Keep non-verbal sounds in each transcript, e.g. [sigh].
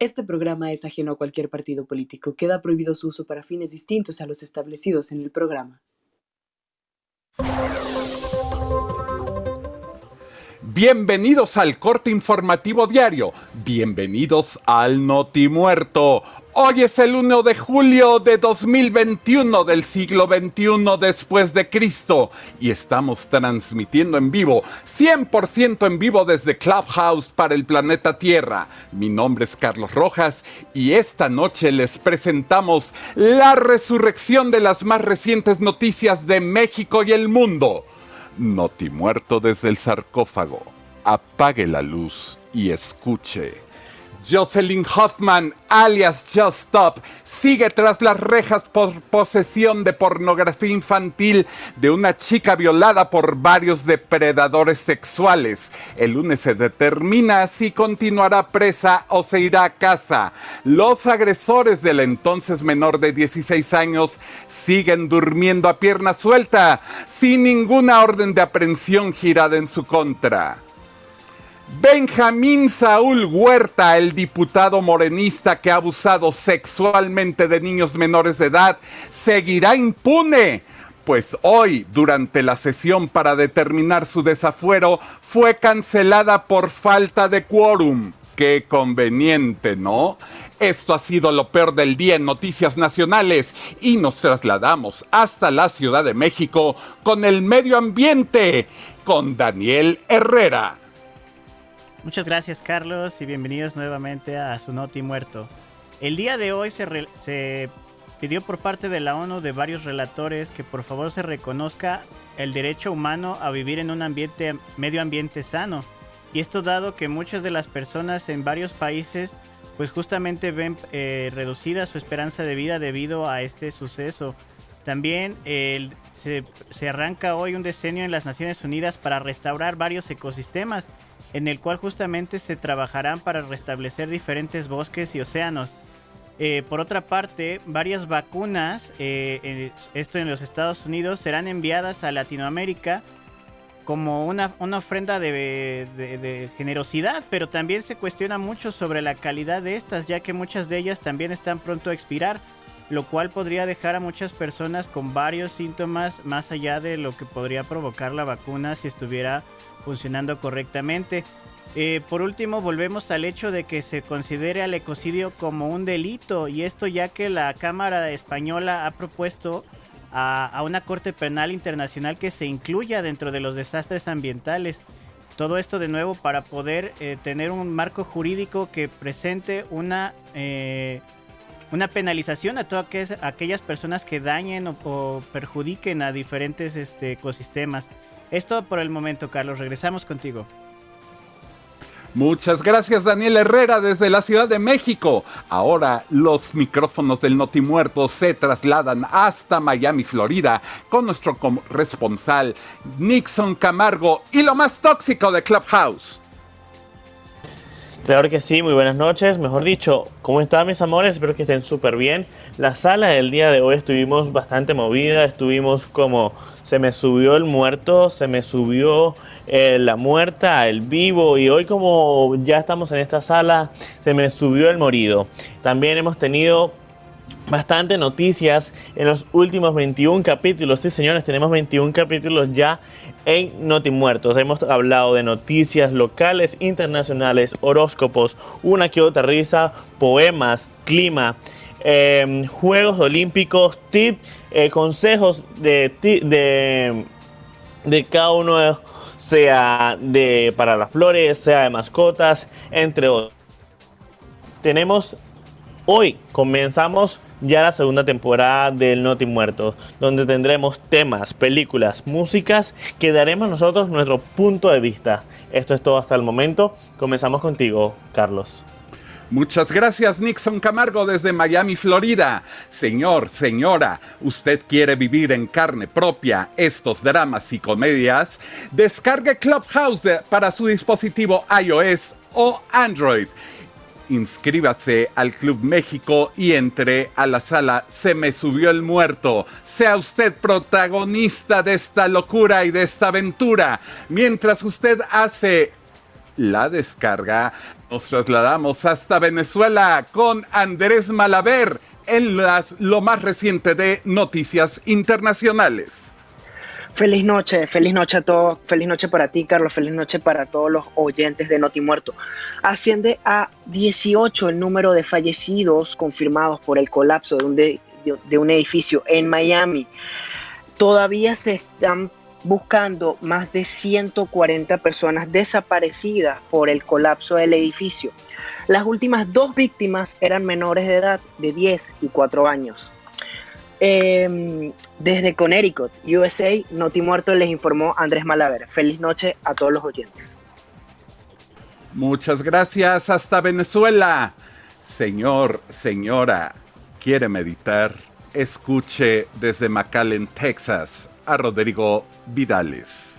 Este programa es ajeno a cualquier partido político. Queda prohibido su uso para fines distintos a los establecidos en el programa. Bienvenidos al corte informativo diario. Bienvenidos al Noti Muerto. Hoy es el 1 de julio de 2021 del siglo XXI después de Cristo y estamos transmitiendo en vivo, 100% en vivo desde Clubhouse para el planeta Tierra. Mi nombre es Carlos Rojas y esta noche les presentamos la resurrección de las más recientes noticias de México y el mundo. Noti muerto desde el sarcófago. Apague la luz y escuche. Jocelyn Hoffman, alias Just Stop, sigue tras las rejas por posesión de pornografía infantil de una chica violada por varios depredadores sexuales. El lunes se determina si continuará presa o se irá a casa. Los agresores del entonces menor de 16 años siguen durmiendo a pierna suelta, sin ninguna orden de aprehensión girada en su contra. Benjamín Saúl Huerta, el diputado morenista que ha abusado sexualmente de niños menores de edad, seguirá impune. Pues hoy, durante la sesión para determinar su desafuero, fue cancelada por falta de quórum. Qué conveniente, ¿no? Esto ha sido lo peor del día en Noticias Nacionales y nos trasladamos hasta la Ciudad de México con el medio ambiente, con Daniel Herrera. Muchas gracias Carlos y bienvenidos nuevamente a su Noti Muerto. El día de hoy se, pidió por parte de la ONU de varios relatores que por favor se reconozca el derecho humano a vivir en un ambiente, medio ambiente sano. Y esto dado que muchas de las personas en varios países pues justamente ven eh, reducida su esperanza de vida debido a este suceso. También se, se arranca hoy un decenio en las Naciones Unidas para restaurar varios ecosistemas en el cual justamente se trabajarán para restablecer diferentes bosques y océanos. Eh, por otra parte, varias vacunas, eh, esto en los Estados Unidos, serán enviadas a Latinoamérica como una, ofrenda de, generosidad, pero también se cuestiona mucho sobre la calidad de estas, ya que muchas de ellas también están pronto a expirar, lo cual podría dejar a muchas personas con varios síntomas más allá de lo que podría provocar la vacuna si estuviera funcionando correctamente. Eh, por último, volvemos al hecho de que se considere al ecocidio como un delito y esto ya que la Cámara Española ha propuesto a, una Corte Penal Internacional que se incluya dentro de los desastres ambientales. Todo esto de nuevo para poder eh, tener un marco jurídico que presente una, eh, una penalización a todas aquellas personas que dañen o, perjudiquen a diferentes este, ecosistemas. Esto por el momento, Carlos. Regresamos contigo. Muchas gracias Daniel Herrera desde la Ciudad de México. Ahora los micrófonos del Notimuerto se trasladan hasta Miami, Florida, con nuestro corresponsal Nixon Camargo y lo más tóxico de Clubhouse. Claro que sí, muy buenas noches. Mejor dicho, ¿cómo están mis amores? Espero que estén súper bien. La sala del día de hoy estuvimos bastante movida, estuvimos como se me subió el muerto, se me subió eh, la muerta, el vivo y hoy como ya estamos en esta sala, se me subió el morido. También hemos tenido bastante noticias en los últimos 21 capítulos. Sí, señores, tenemos 21 capítulos ya en Noti Muertos. Hemos hablado de noticias locales, internacionales, horóscopos, una que otra risa, poemas, clima. Em, Juegos Olímpicos, tips, eh, consejos de, de, de, cada uno, sea de para las flores, sea de mascotas, entre otros. Tenemos hoy, comenzamos ya la segunda temporada del Noti Muertos, donde tendremos temas, películas, músicas que daremos nosotros nuestro punto de vista. Esto es todo hasta el momento. Comenzamos contigo, Carlos. Muchas gracias Nixon Camargo desde Miami, Florida. Señor, señora, ¿usted quiere vivir en carne propia estos dramas y comedias? Descargue Clubhouse para su dispositivo iOS o Android. Inscríbase al Club México y entre a la sala Se me subió el muerto. Sea usted protagonista de esta locura y de esta aventura. Mientras usted hace la descarga, Nos trasladamos hasta Venezuela con Andrés Malaver en las, lo más reciente de Noticias Internacionales. Feliz noche, feliz noche a todos, feliz noche para ti, Carlos, feliz noche para todos los oyentes de Noti Muerto. Asciende a 18 el número de fallecidos confirmados por el colapso de un, de, un edificio en Miami. Todavía se están buscando más de 140 personas desaparecidas por el colapso del edificio. Las últimas dos víctimas eran menores de edad de 10 y 4 años. Eh, desde Connecticut, USA, Noti Muerto les informó Andrés Malaver. Feliz noche a todos los oyentes. Muchas gracias hasta Venezuela. Señor, señora, ¿quiere meditar? Escuche desde McAllen, Texas, a Rodrigo Vidales.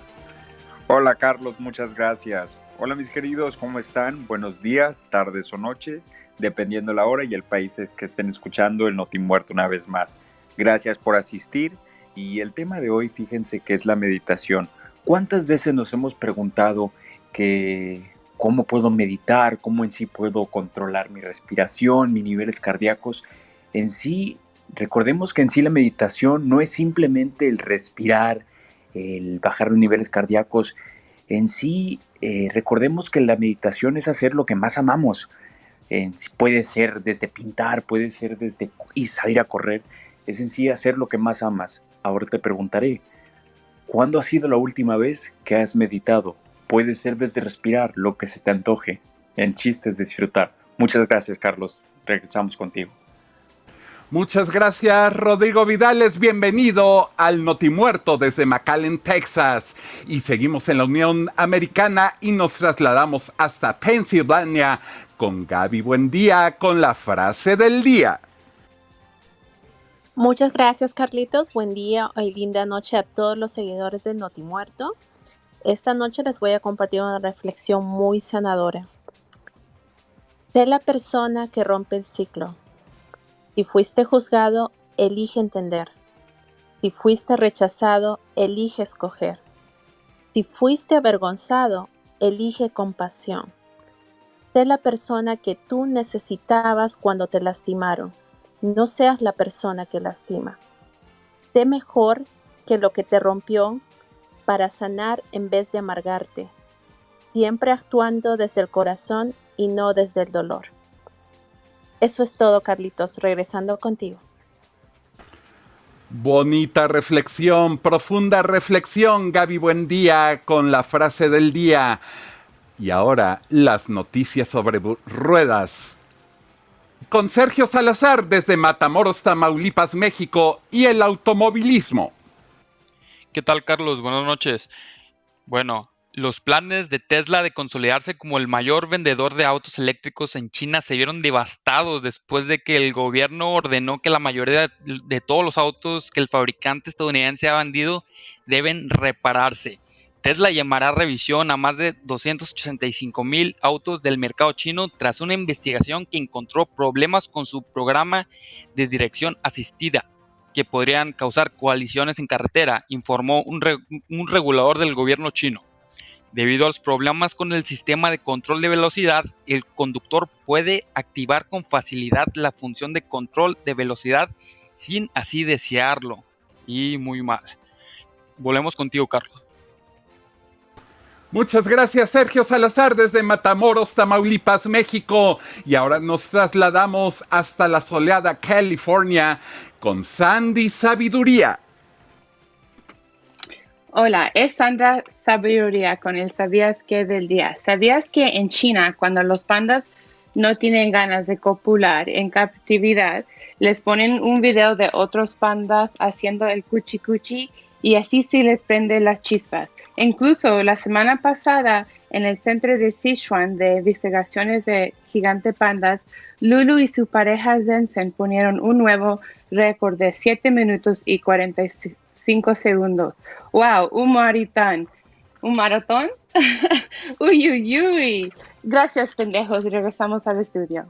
Hola Carlos, muchas gracias. Hola mis queridos, ¿cómo están? Buenos días, tardes o noche, dependiendo la hora y el país que estén escuchando el Noti Muerto una vez más. Gracias por asistir y el tema de hoy, fíjense que es la meditación. ¿Cuántas veces nos hemos preguntado que cómo puedo meditar, cómo en sí puedo controlar mi respiración, mis niveles cardíacos? En sí, recordemos que en sí la meditación no es simplemente el respirar, el bajar los niveles cardíacos. En sí, eh, recordemos que la meditación es hacer lo que más amamos. Sí puede ser desde pintar, puede ser desde y salir a correr es en sí hacer lo que más amas. Ahora te preguntaré, ¿cuándo ha sido la última vez que has meditado? Puede ser desde respirar lo que se te antoje. El chiste es disfrutar. Muchas gracias, Carlos. Regresamos contigo. Muchas gracias, Rodrigo Vidales. Bienvenido al Notimuerto desde McAllen, Texas. Y seguimos en la Unión Americana y nos trasladamos hasta Pensilvania con Gaby Buendía con la frase del día. Muchas gracias, Carlitos. Buen día y linda noche a todos los seguidores del Notimuerto. Esta noche les voy a compartir una reflexión muy sanadora. Sé la persona que rompe el ciclo. Si fuiste juzgado, elige entender. Si fuiste rechazado, elige escoger. Si fuiste avergonzado, elige compasión. Sé la persona que tú necesitabas cuando te lastimaron no seas la persona que lastima. Sé mejor que lo que te rompió para sanar en vez de amargarte, siempre actuando desde el corazón y no desde el dolor. Eso es todo, Carlitos, regresando contigo. Bonita reflexión, profunda reflexión, Gaby Buen día con la frase del día. Y ahora las noticias sobre ruedas con Sergio Salazar desde Matamoros, Tamaulipas, México y el automovilismo. ¿Qué tal, Carlos? Buenas noches. Bueno, los planes de Tesla de consolidarse como el mayor vendedor de autos eléctricos en China se vieron devastados después de que el gobierno ordenó que la mayoría de todos los autos que el fabricante estadounidense ha vendido deben repararse. Tesla llamará revisión a más de 285 mil autos del mercado chino tras una investigación que encontró problemas con su programa de dirección asistida que podrían causar coaliciones en carretera, informó un, un regulador del gobierno chino. Debido a los problemas con el sistema de control de velocidad, el conductor puede activar con facilidad la función de control de velocidad sin así desearlo. Y muy mal. Volvemos contigo, Carlos. Muchas gracias Sergio Salazar desde Matamoros, Tamaulipas, México. Y ahora nos trasladamos hasta la soleada California con Sandy Sabiduría. Hola, es Sandra Sabiduría con el Sabías que del día. ¿Sabías que en China cuando los pandas no tienen ganas de copular en captividad, les ponen un video de otros pandas haciendo el cuchi cuchi y así se les prende las chispas? Incluso la semana pasada, en el Centro de Sichuan de Investigaciones de Gigante Pandas, Lulu y su pareja Zensen ponieron un nuevo récord de 7 minutos y 45 segundos. ¡Wow! Un maratón. ¿Un maratón? [laughs] uy, uy, uy. Gracias, pendejos. Regresamos al estudio.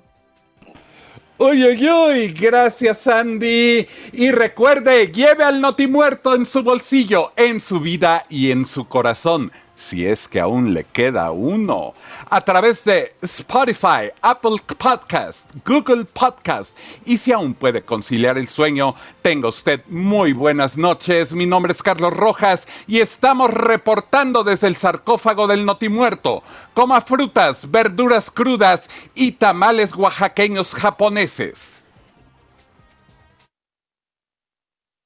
Uy, uy, uy, gracias Andy. Y recuerde, lleve al notimuerto en su bolsillo, en su vida y en su corazón. Si es que aún le queda uno, a través de Spotify, Apple Podcast, Google Podcast. Y si aún puede conciliar el sueño, tenga usted muy buenas noches. Mi nombre es Carlos Rojas y estamos reportando desde el sarcófago del Notimuerto. Coma frutas, verduras crudas y tamales oaxaqueños japoneses.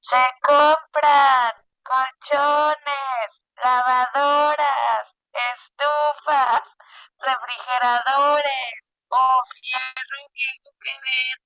Se compran colchones, lavadoras, estufas, refrigeradores o fierro viejo que ver